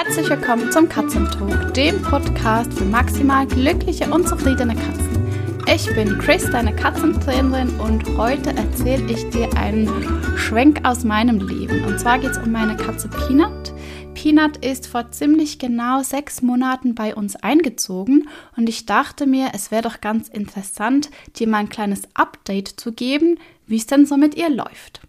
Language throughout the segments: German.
Herzlich willkommen zum Katzentalk, dem Podcast für maximal glückliche und zufriedene Katzen. Ich bin Chris, deine Katzentrainerin, und heute erzähle ich dir einen Schwenk aus meinem Leben. Und zwar geht es um meine Katze Peanut. Peanut ist vor ziemlich genau sechs Monaten bei uns eingezogen und ich dachte mir, es wäre doch ganz interessant, dir mal ein kleines Update zu geben, wie es denn so mit ihr läuft.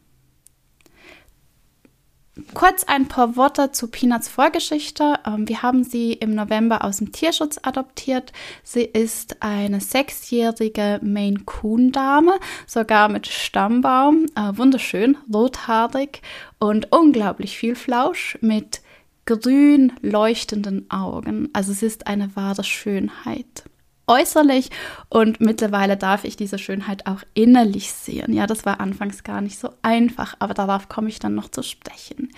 Kurz ein paar Worte zu Peanuts Vorgeschichte. Ähm, wir haben sie im November aus dem Tierschutz adoptiert. Sie ist eine sechsjährige Maine Coon Dame, sogar mit Stammbaum, äh, wunderschön, rothaarig und unglaublich viel Flausch mit grün leuchtenden Augen. Also es ist eine wahre Schönheit äußerlich und mittlerweile darf ich diese Schönheit auch innerlich sehen. Ja, das war anfangs gar nicht so einfach, aber darauf komme ich dann noch zu sprechen.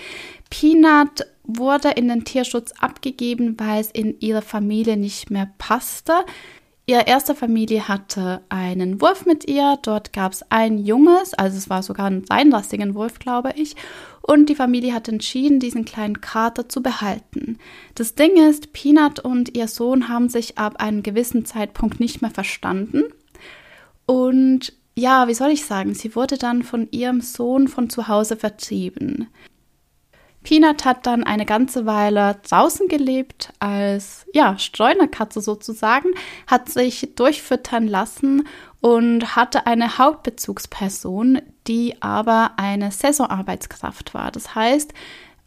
Peanut wurde in den Tierschutz abgegeben, weil es in ihre Familie nicht mehr passte. Ihre erste Familie hatte einen Wurf mit ihr. Dort gab es ein Junges, also es war sogar ein seinlastigen Wurf, glaube ich. Und die Familie hat entschieden, diesen kleinen Kater zu behalten. Das Ding ist, Peanut und ihr Sohn haben sich ab einem gewissen Zeitpunkt nicht mehr verstanden. Und ja, wie soll ich sagen, sie wurde dann von ihrem Sohn von zu Hause vertrieben. Peanut hat dann eine ganze Weile draußen gelebt als ja, Streunerkatze sozusagen, hat sich durchfüttern lassen und hatte eine Hauptbezugsperson, die aber eine Saisonarbeitskraft war. Das heißt,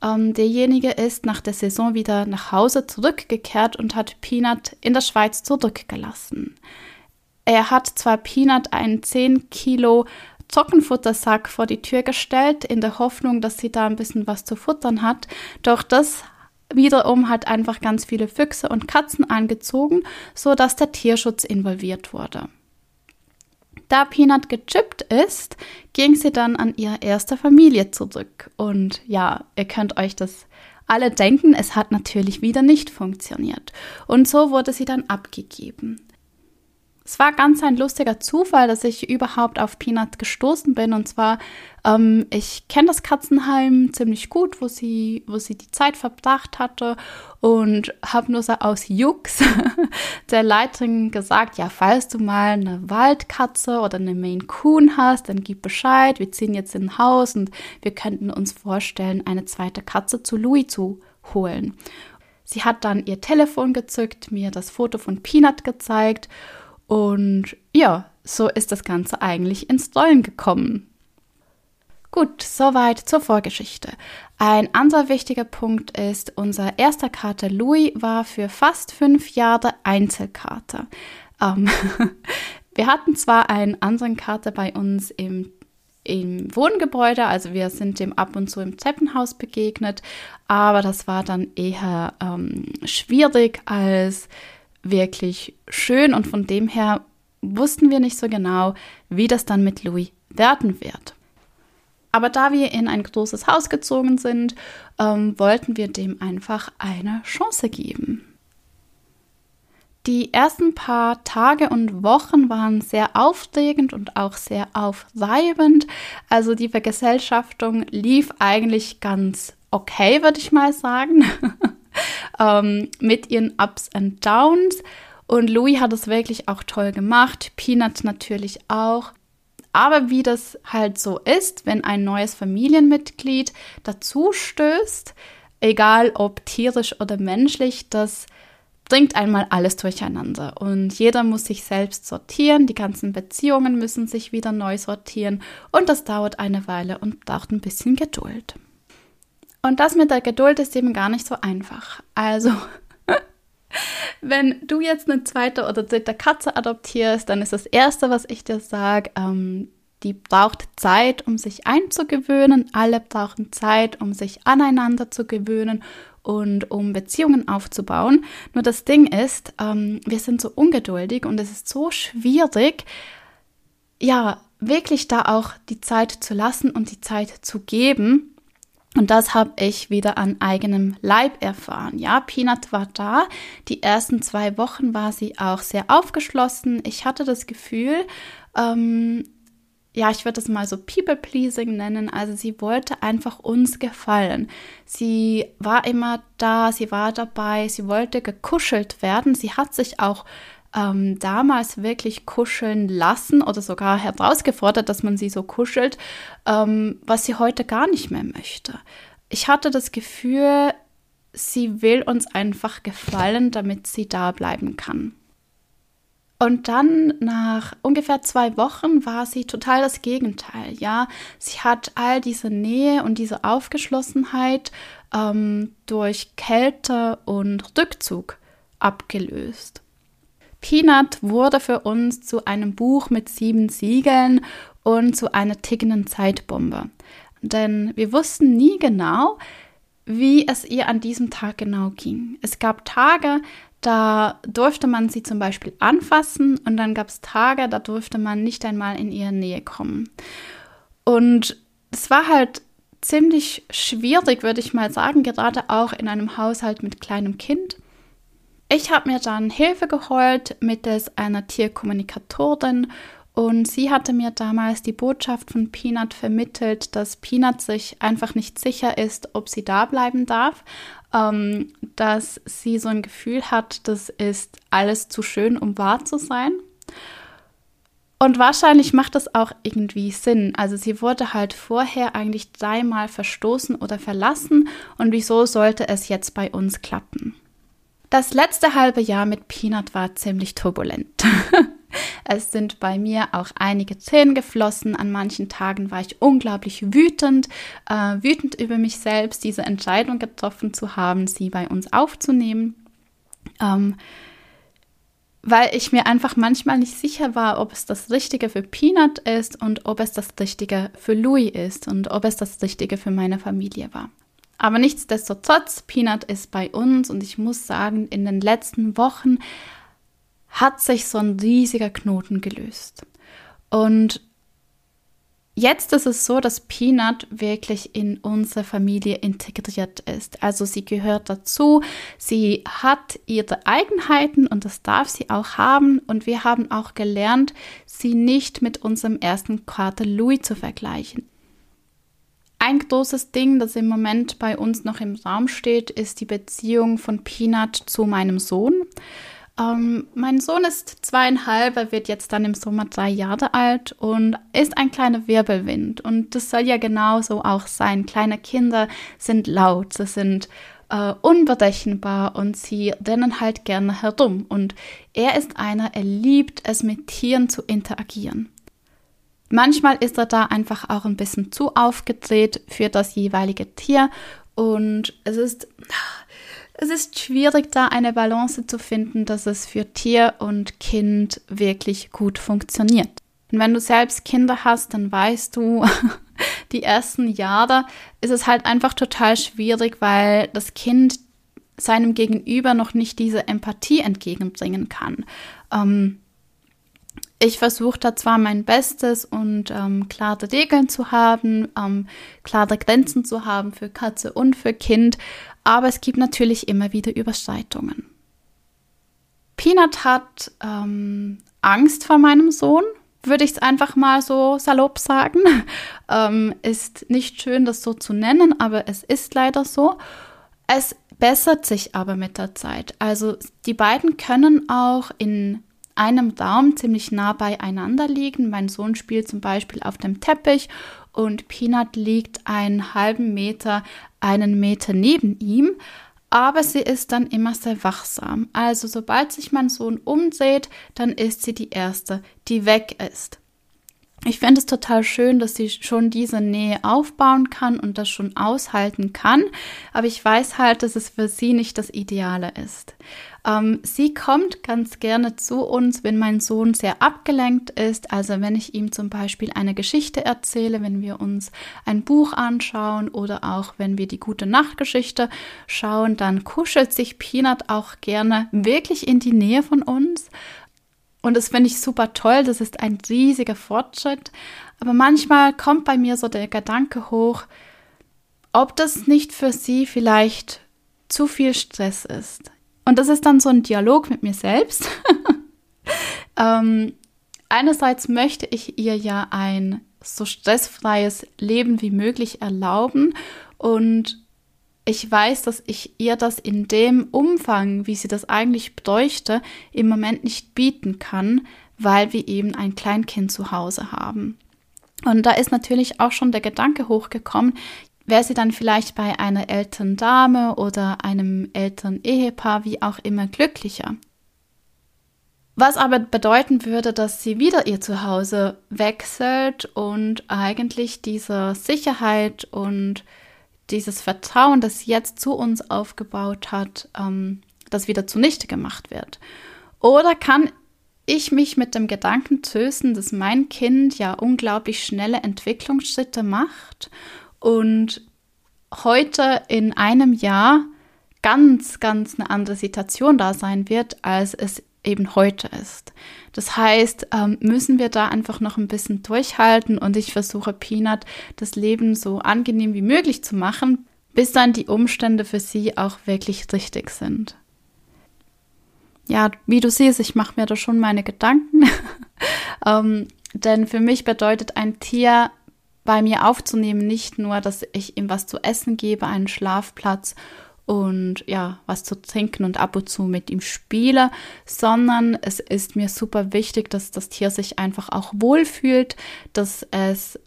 ähm, derjenige ist nach der Saison wieder nach Hause zurückgekehrt und hat Peanut in der Schweiz zurückgelassen. Er hat zwar Peanut einen 10 Kilo Zockenfuttersack vor die Tür gestellt, in der Hoffnung, dass sie da ein bisschen was zu futtern hat. Doch das wiederum hat einfach ganz viele Füchse und Katzen angezogen, so dass der Tierschutz involviert wurde. Da Peanut gechippt ist, ging sie dann an ihre erste Familie zurück. Und ja, ihr könnt euch das alle denken, es hat natürlich wieder nicht funktioniert. Und so wurde sie dann abgegeben. Es war ganz ein lustiger Zufall, dass ich überhaupt auf Peanut gestoßen bin. Und zwar, ähm, ich kenne das Katzenheim ziemlich gut, wo sie, wo sie die Zeit verbracht hatte und habe nur so aus Jux der Leiterin gesagt, ja, falls du mal eine Waldkatze oder eine Maine Coon hast, dann gib Bescheid. Wir ziehen jetzt in ein Haus und wir könnten uns vorstellen, eine zweite Katze zu Louis zu holen. Sie hat dann ihr Telefon gezückt, mir das Foto von Peanut gezeigt und ja, so ist das Ganze eigentlich ins Rollen gekommen. Gut, soweit zur Vorgeschichte. Ein anderer wichtiger Punkt ist, unser erster Kater Louis war für fast fünf Jahre Einzelkater. Ähm, wir hatten zwar einen anderen Kater bei uns im, im Wohngebäude, also wir sind dem ab und zu im Treppenhaus begegnet, aber das war dann eher ähm, schwierig als wirklich schön und von dem her wussten wir nicht so genau, wie das dann mit Louis werden wird. Aber da wir in ein großes Haus gezogen sind, ähm, wollten wir dem einfach eine Chance geben. Die ersten paar Tage und Wochen waren sehr aufregend und auch sehr aufreibend. Also die Vergesellschaftung lief eigentlich ganz okay, würde ich mal sagen. ähm, mit ihren Ups und Downs. Und Louis hat es wirklich auch toll gemacht, Peanut natürlich auch. Aber wie das halt so ist, wenn ein neues Familienmitglied dazu stößt, egal ob tierisch oder menschlich, das bringt einmal alles durcheinander. Und jeder muss sich selbst sortieren, die ganzen Beziehungen müssen sich wieder neu sortieren und das dauert eine Weile und braucht ein bisschen Geduld. Und das mit der Geduld ist eben gar nicht so einfach. Also, wenn du jetzt eine zweite oder dritte Katze adoptierst, dann ist das Erste, was ich dir sage, ähm, die braucht Zeit, um sich einzugewöhnen. Alle brauchen Zeit, um sich aneinander zu gewöhnen und um Beziehungen aufzubauen. Nur das Ding ist, ähm, wir sind so ungeduldig und es ist so schwierig, ja, wirklich da auch die Zeit zu lassen und die Zeit zu geben, und das habe ich wieder an eigenem Leib erfahren. Ja, Peanut war da. Die ersten zwei Wochen war sie auch sehr aufgeschlossen. Ich hatte das Gefühl, ähm, ja, ich würde es mal so People-Pleasing nennen. Also sie wollte einfach uns gefallen. Sie war immer da, sie war dabei, sie wollte gekuschelt werden. Sie hat sich auch ähm, damals wirklich kuscheln lassen oder sogar herausgefordert, dass man sie so kuschelt, ähm, was sie heute gar nicht mehr möchte. Ich hatte das Gefühl, sie will uns einfach gefallen, damit sie da bleiben kann. Und dann nach ungefähr zwei Wochen war sie total das Gegenteil. Ja, sie hat all diese Nähe und diese Aufgeschlossenheit ähm, durch Kälte und Rückzug abgelöst. Peanut wurde für uns zu einem Buch mit sieben Siegeln und zu einer tickenden Zeitbombe. Denn wir wussten nie genau, wie es ihr an diesem Tag genau ging. Es gab Tage, da durfte man sie zum Beispiel anfassen und dann gab es Tage, da durfte man nicht einmal in ihre Nähe kommen. Und es war halt ziemlich schwierig, würde ich mal sagen, gerade auch in einem Haushalt mit kleinem Kind. Ich habe mir dann Hilfe geholt mittels einer Tierkommunikatorin und sie hatte mir damals die Botschaft von Peanut vermittelt, dass Peanut sich einfach nicht sicher ist, ob sie da bleiben darf, ähm, dass sie so ein Gefühl hat, das ist alles zu schön, um wahr zu sein. Und wahrscheinlich macht das auch irgendwie Sinn. Also sie wurde halt vorher eigentlich dreimal verstoßen oder verlassen und wieso sollte es jetzt bei uns klappen? Das letzte halbe Jahr mit Peanut war ziemlich turbulent. es sind bei mir auch einige Tränen geflossen. An manchen Tagen war ich unglaublich wütend, äh, wütend über mich selbst, diese Entscheidung getroffen zu haben, sie bei uns aufzunehmen. Ähm, weil ich mir einfach manchmal nicht sicher war, ob es das Richtige für Peanut ist und ob es das Richtige für Louis ist und ob es das Richtige für meine Familie war. Aber nichtsdestotrotz, Peanut ist bei uns und ich muss sagen, in den letzten Wochen hat sich so ein riesiger Knoten gelöst. Und jetzt ist es so, dass Peanut wirklich in unsere Familie integriert ist. Also sie gehört dazu, sie hat ihre Eigenheiten und das darf sie auch haben. Und wir haben auch gelernt, sie nicht mit unserem ersten Kater Louis zu vergleichen. Ein großes Ding, das im Moment bei uns noch im Raum steht, ist die Beziehung von Peanut zu meinem Sohn. Ähm, mein Sohn ist zweieinhalb, er wird jetzt dann im Sommer drei Jahre alt und ist ein kleiner Wirbelwind. Und das soll ja genauso auch sein. Kleine Kinder sind laut, sie sind äh, unberechenbar und sie rennen halt gerne herum. Und er ist einer, er liebt es mit Tieren zu interagieren. Manchmal ist er da einfach auch ein bisschen zu aufgedreht für das jeweilige Tier und es ist, es ist schwierig, da eine Balance zu finden, dass es für Tier und Kind wirklich gut funktioniert. Und wenn du selbst Kinder hast, dann weißt du, die ersten Jahre ist es halt einfach total schwierig, weil das Kind seinem Gegenüber noch nicht diese Empathie entgegenbringen kann. Ähm, ich versuche da zwar mein Bestes und ähm, klare Regeln zu haben, ähm, klare Grenzen zu haben für Katze und für Kind, aber es gibt natürlich immer wieder Überschreitungen. Peanut hat ähm, Angst vor meinem Sohn, würde ich es einfach mal so salopp sagen. ähm, ist nicht schön, das so zu nennen, aber es ist leider so. Es bessert sich aber mit der Zeit. Also die beiden können auch in einem Raum ziemlich nah beieinander liegen. Mein Sohn spielt zum Beispiel auf dem Teppich und Peanut liegt einen halben Meter, einen Meter neben ihm. Aber sie ist dann immer sehr wachsam. Also sobald sich mein Sohn umdreht, dann ist sie die Erste, die weg ist. Ich finde es total schön, dass sie schon diese Nähe aufbauen kann und das schon aushalten kann. Aber ich weiß halt, dass es für sie nicht das Ideale ist. Ähm, sie kommt ganz gerne zu uns, wenn mein Sohn sehr abgelenkt ist. Also wenn ich ihm zum Beispiel eine Geschichte erzähle, wenn wir uns ein Buch anschauen oder auch wenn wir die gute Nachtgeschichte schauen, dann kuschelt sich Peanut auch gerne wirklich in die Nähe von uns. Und das finde ich super toll. Das ist ein riesiger Fortschritt. Aber manchmal kommt bei mir so der Gedanke hoch, ob das nicht für sie vielleicht zu viel Stress ist. Und das ist dann so ein Dialog mit mir selbst. ähm, einerseits möchte ich ihr ja ein so stressfreies Leben wie möglich erlauben und ich weiß, dass ich ihr das in dem Umfang, wie sie das eigentlich bräuchte, im Moment nicht bieten kann, weil wir eben ein Kleinkind zu Hause haben. Und da ist natürlich auch schon der Gedanke hochgekommen, wäre sie dann vielleicht bei einer älteren Dame oder einem älteren Ehepaar, wie auch immer, glücklicher. Was aber bedeuten würde, dass sie wieder ihr Zuhause wechselt und eigentlich diese Sicherheit und dieses Vertrauen, das jetzt zu uns aufgebaut hat, ähm, das wieder zunichte gemacht wird. Oder kann ich mich mit dem Gedanken trösten, dass mein Kind ja unglaublich schnelle Entwicklungsschritte macht und heute in einem Jahr ganz, ganz eine andere Situation da sein wird, als es eben heute ist. Das heißt, ähm, müssen wir da einfach noch ein bisschen durchhalten und ich versuche Peanut das Leben so angenehm wie möglich zu machen, bis dann die Umstände für sie auch wirklich richtig sind. Ja, wie du siehst, ich mache mir da schon meine Gedanken, ähm, denn für mich bedeutet ein Tier bei mir aufzunehmen nicht nur, dass ich ihm was zu essen gebe, einen Schlafplatz und ja, was zu trinken und ab und zu mit ihm spiele, sondern es ist mir super wichtig, dass das Tier sich einfach auch wohlfühlt, dass es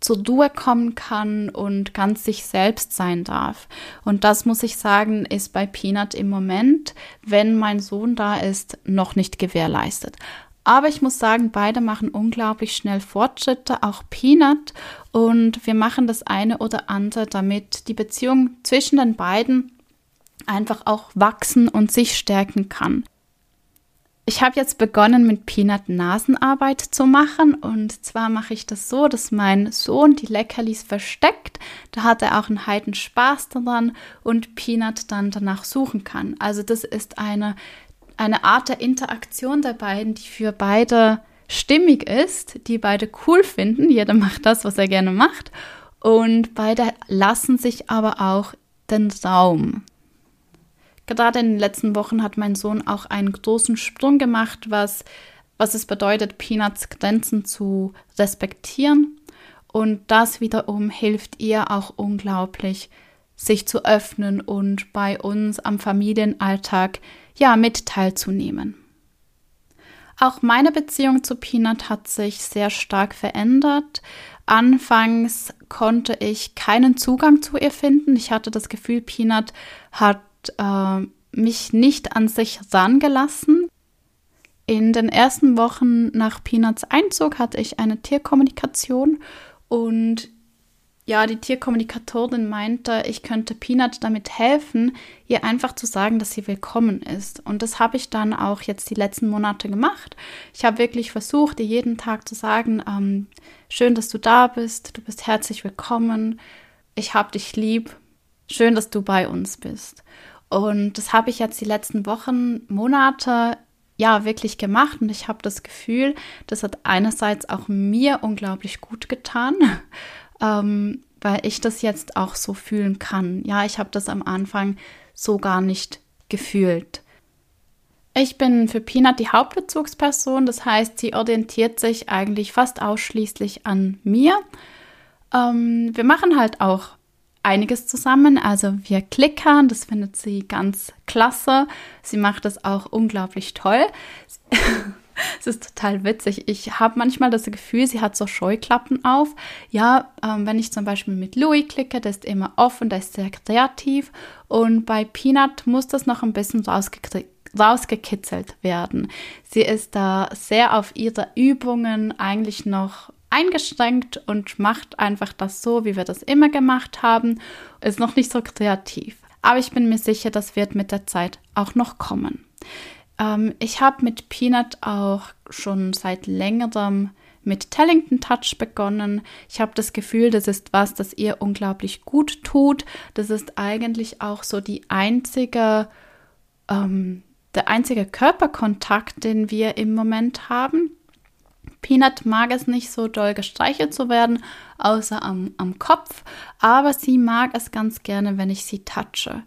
zur Ruhe kommen kann und ganz sich selbst sein darf. Und das muss ich sagen, ist bei Peanut im Moment, wenn mein Sohn da ist, noch nicht gewährleistet. Aber ich muss sagen, beide machen unglaublich schnell Fortschritte, auch Peanut. Und wir machen das eine oder andere, damit die Beziehung zwischen den beiden einfach auch wachsen und sich stärken kann. Ich habe jetzt begonnen mit Peanut Nasenarbeit zu machen und zwar mache ich das so, dass mein Sohn die Leckerlis versteckt. Da hat er auch einen heiden Spaß daran und Peanut dann danach suchen kann. Also das ist eine eine Art der Interaktion der beiden, die für beide stimmig ist, die beide cool finden. Jeder macht das, was er gerne macht. Und beide lassen sich aber auch den Raum. Gerade in den letzten Wochen hat mein Sohn auch einen großen Sprung gemacht, was, was es bedeutet, Peanuts Grenzen zu respektieren. Und das wiederum hilft ihr auch unglaublich, sich zu öffnen und bei uns am Familienalltag ja mit teilzunehmen. Auch meine Beziehung zu Peanut hat sich sehr stark verändert. Anfangs konnte ich keinen Zugang zu ihr finden. Ich hatte das Gefühl, Peanut hat äh, mich nicht an sich rangelassen. In den ersten Wochen nach Peanuts Einzug hatte ich eine Tierkommunikation und ja, die Tierkommunikatorin meinte, ich könnte Peanut damit helfen, ihr einfach zu sagen, dass sie willkommen ist. Und das habe ich dann auch jetzt die letzten Monate gemacht. Ich habe wirklich versucht, ihr jeden Tag zu sagen, ähm, schön, dass du da bist, du bist herzlich willkommen, ich habe dich lieb, schön, dass du bei uns bist. Und das habe ich jetzt die letzten Wochen, Monate ja wirklich gemacht und ich habe das Gefühl, das hat einerseits auch mir unglaublich gut getan ähm, weil ich das jetzt auch so fühlen kann. Ja, ich habe das am Anfang so gar nicht gefühlt. Ich bin für Peanut die Hauptbezugsperson, das heißt, sie orientiert sich eigentlich fast ausschließlich an mir. Ähm, wir machen halt auch einiges zusammen. Also wir klickern, das findet sie ganz klasse. Sie macht das auch unglaublich toll. Es ist total witzig. Ich habe manchmal das Gefühl, sie hat so Scheuklappen auf. Ja, ähm, wenn ich zum Beispiel mit Louis klicke, der ist immer offen, der ist sehr kreativ. Und bei Peanut muss das noch ein bisschen rausgekitzelt werden. Sie ist da sehr auf ihre Übungen eigentlich noch eingeschränkt und macht einfach das so, wie wir das immer gemacht haben. Ist noch nicht so kreativ. Aber ich bin mir sicher, das wird mit der Zeit auch noch kommen. Ähm, ich habe mit Peanut auch schon seit längerem mit Tellington Touch begonnen. Ich habe das Gefühl, das ist was, das ihr unglaublich gut tut. Das ist eigentlich auch so die einzige, ähm, der einzige Körperkontakt, den wir im Moment haben. Peanut mag es nicht so doll gestreichelt zu werden, außer am, am Kopf, aber sie mag es ganz gerne, wenn ich sie touche.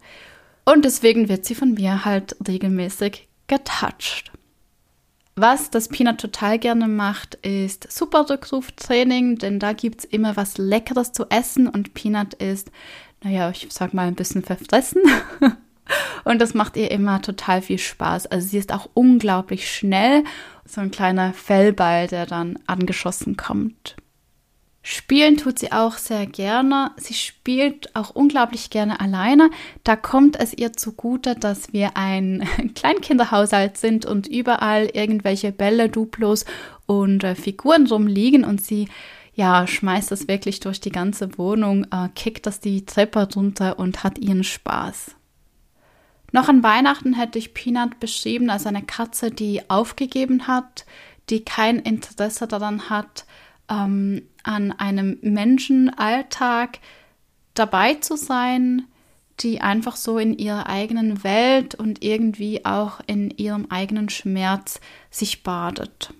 Und deswegen wird sie von mir halt regelmäßig getouched. Was das Peanut total gerne macht, ist Superrückruftraining, denn da gibt es immer was Leckeres zu essen und Peanut ist, naja, ich sag mal ein bisschen verfressen. und das macht ihr immer total viel Spaß. Also sie ist auch unglaublich schnell, so ein kleiner Fellball, der dann angeschossen kommt. Spielen tut sie auch sehr gerne. Sie spielt auch unglaublich gerne alleine. Da kommt es ihr zugute, dass wir ein Kleinkinderhaushalt sind und überall irgendwelche Bälle, Duplos und äh, Figuren rumliegen und sie ja, schmeißt das wirklich durch die ganze Wohnung, äh, kickt das die Treppe runter und hat ihren Spaß. Noch an Weihnachten hätte ich Peanut beschrieben als eine Katze, die aufgegeben hat, die kein Interesse daran hat, ähm, an einem Menschenalltag dabei zu sein, die einfach so in ihrer eigenen Welt und irgendwie auch in ihrem eigenen Schmerz sich badet.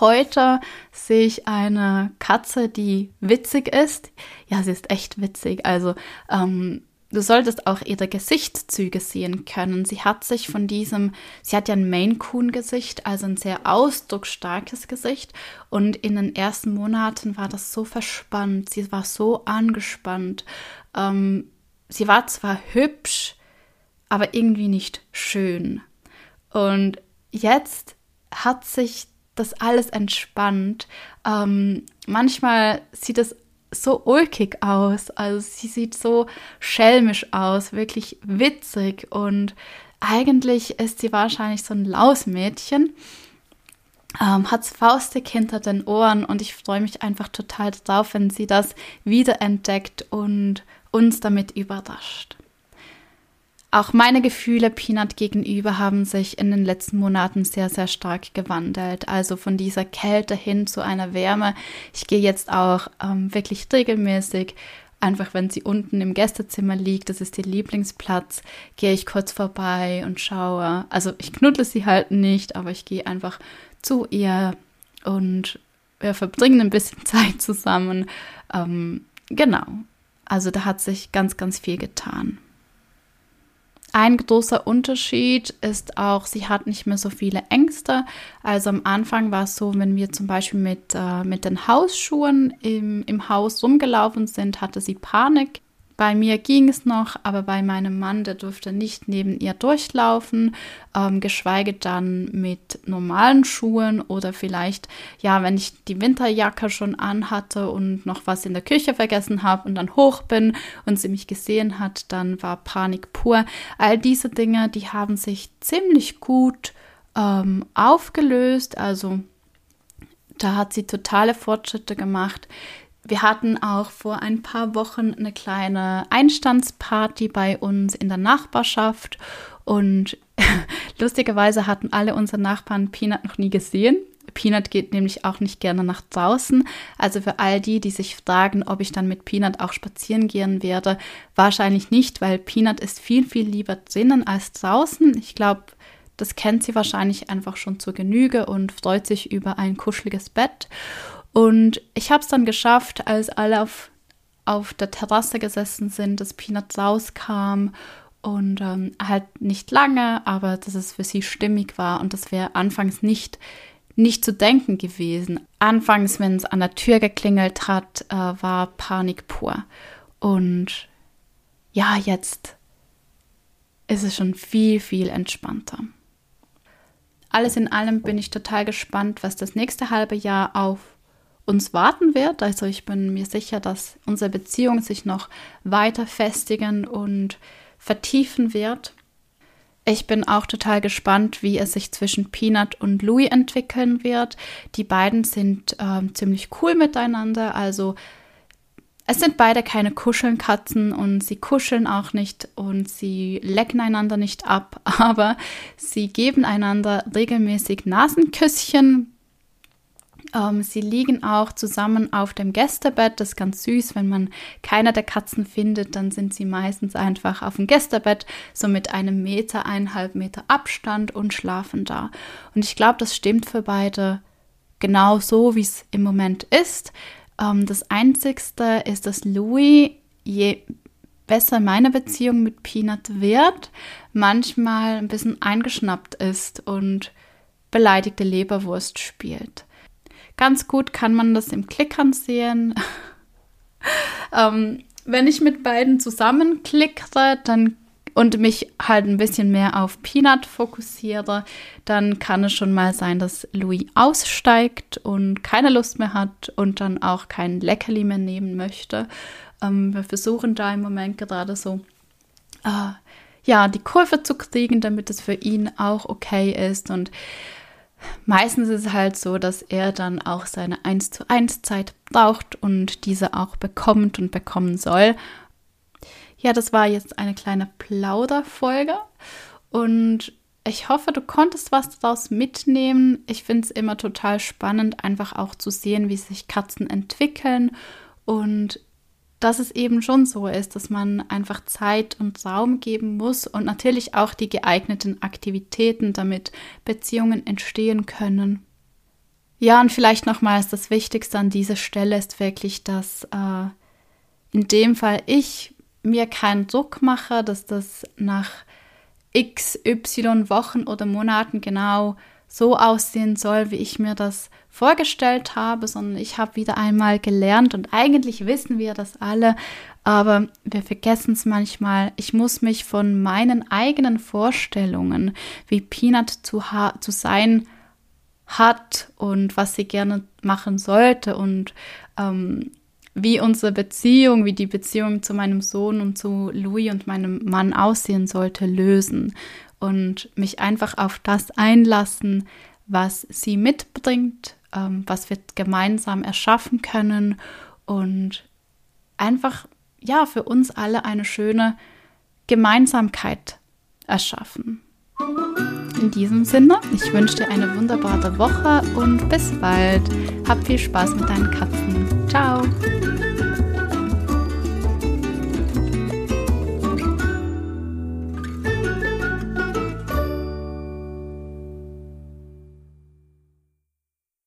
Heute sehe ich eine Katze, die witzig ist. Ja, sie ist echt witzig. Also ähm, Du solltest auch ihre Gesichtszüge sehen können. Sie hat sich von diesem, sie hat ja ein Maine Coon Gesicht, also ein sehr ausdrucksstarkes Gesicht. Und in den ersten Monaten war das so verspannt. Sie war so angespannt. Ähm, sie war zwar hübsch, aber irgendwie nicht schön. Und jetzt hat sich das alles entspannt. Ähm, manchmal sieht es so ulkig aus. Also sie sieht so schelmisch aus, wirklich witzig und eigentlich ist sie wahrscheinlich so ein Lausmädchen. Ähm, hat faustig hinter den Ohren und ich freue mich einfach total drauf, wenn sie das wiederentdeckt und uns damit überrascht. Auch meine Gefühle Peanut gegenüber haben sich in den letzten Monaten sehr, sehr stark gewandelt. Also von dieser Kälte hin zu einer Wärme. Ich gehe jetzt auch ähm, wirklich regelmäßig einfach wenn sie unten im Gästezimmer liegt, das ist ihr Lieblingsplatz, gehe ich kurz vorbei und schaue. Also ich knuddle sie halt nicht, aber ich gehe einfach zu ihr und wir verbringen ein bisschen Zeit zusammen. Ähm, genau. Also da hat sich ganz, ganz viel getan. Ein großer Unterschied ist auch, sie hat nicht mehr so viele Ängste. Also am Anfang war es so, wenn wir zum Beispiel mit, äh, mit den Hausschuhen im, im Haus rumgelaufen sind, hatte sie Panik. Bei mir ging es noch, aber bei meinem Mann, der durfte nicht neben ihr durchlaufen, ähm, geschweige dann mit normalen Schuhen oder vielleicht, ja, wenn ich die Winterjacke schon anhatte und noch was in der Küche vergessen habe und dann hoch bin und sie mich gesehen hat, dann war Panik pur. All diese Dinge, die haben sich ziemlich gut ähm, aufgelöst, also da hat sie totale Fortschritte gemacht. Wir hatten auch vor ein paar Wochen eine kleine Einstandsparty bei uns in der Nachbarschaft und lustigerweise hatten alle unsere Nachbarn Peanut noch nie gesehen. Peanut geht nämlich auch nicht gerne nach draußen. Also für all die, die sich fragen, ob ich dann mit Peanut auch spazieren gehen werde, wahrscheinlich nicht, weil Peanut ist viel, viel lieber drinnen als draußen. Ich glaube, das kennt sie wahrscheinlich einfach schon zur Genüge und freut sich über ein kuscheliges Bett. Und ich habe es dann geschafft, als alle auf, auf der Terrasse gesessen sind, dass Peanut rauskam und ähm, halt nicht lange, aber dass es für sie stimmig war und das wäre anfangs nicht nicht zu denken gewesen. Anfangs, wenn es an der Tür geklingelt hat, äh, war Panik pur. Und ja, jetzt ist es schon viel, viel entspannter. Alles in allem bin ich total gespannt, was das nächste halbe Jahr auf uns warten wird. Also ich bin mir sicher, dass unsere Beziehung sich noch weiter festigen und vertiefen wird. Ich bin auch total gespannt, wie es sich zwischen Peanut und Louis entwickeln wird. Die beiden sind äh, ziemlich cool miteinander. Also es sind beide keine Kuschelnkatzen und sie kuscheln auch nicht und sie lecken einander nicht ab, aber sie geben einander regelmäßig Nasenküsschen, ähm, sie liegen auch zusammen auf dem Gästebett. Das ist ganz süß. Wenn man keiner der Katzen findet, dann sind sie meistens einfach auf dem Gästebett, so mit einem Meter, eineinhalb Meter Abstand und schlafen da. Und ich glaube, das stimmt für beide genau so, wie es im Moment ist. Ähm, das Einzigste ist, dass Louis, je besser meine Beziehung mit Peanut wird, manchmal ein bisschen eingeschnappt ist und beleidigte Leberwurst spielt. Ganz gut kann man das im Klickern sehen. ähm, wenn ich mit beiden zusammenklickere, dann und mich halt ein bisschen mehr auf Peanut fokussiere, dann kann es schon mal sein, dass Louis aussteigt und keine Lust mehr hat und dann auch kein Leckerli mehr nehmen möchte. Ähm, wir versuchen da im Moment gerade so, äh, ja, die Kurve zu kriegen, damit es für ihn auch okay ist und Meistens ist es halt so, dass er dann auch seine 1 zu 1 Zeit braucht und diese auch bekommt und bekommen soll. Ja, das war jetzt eine kleine Plauderfolge und ich hoffe, du konntest was daraus mitnehmen. Ich finde es immer total spannend, einfach auch zu sehen, wie sich Katzen entwickeln und dass es eben schon so ist, dass man einfach Zeit und Raum geben muss und natürlich auch die geeigneten Aktivitäten, damit Beziehungen entstehen können. Ja, und vielleicht nochmals das Wichtigste an dieser Stelle ist wirklich, dass äh, in dem Fall ich mir keinen Druck mache, dass das nach x, y Wochen oder Monaten genau so aussehen soll, wie ich mir das vorgestellt habe, sondern ich habe wieder einmal gelernt und eigentlich wissen wir das alle, aber wir vergessen es manchmal. Ich muss mich von meinen eigenen Vorstellungen, wie Peanut zu, zu sein hat und was sie gerne machen sollte und ähm, wie unsere Beziehung, wie die Beziehung zu meinem Sohn und zu Louis und meinem Mann aussehen sollte, lösen und mich einfach auf das einlassen, was sie mitbringt, ähm, was wir gemeinsam erschaffen können und einfach ja für uns alle eine schöne Gemeinsamkeit erschaffen. In diesem Sinne, ich wünsche dir eine wunderbare Woche und bis bald. Hab viel Spaß mit deinen Katzen. Ciao.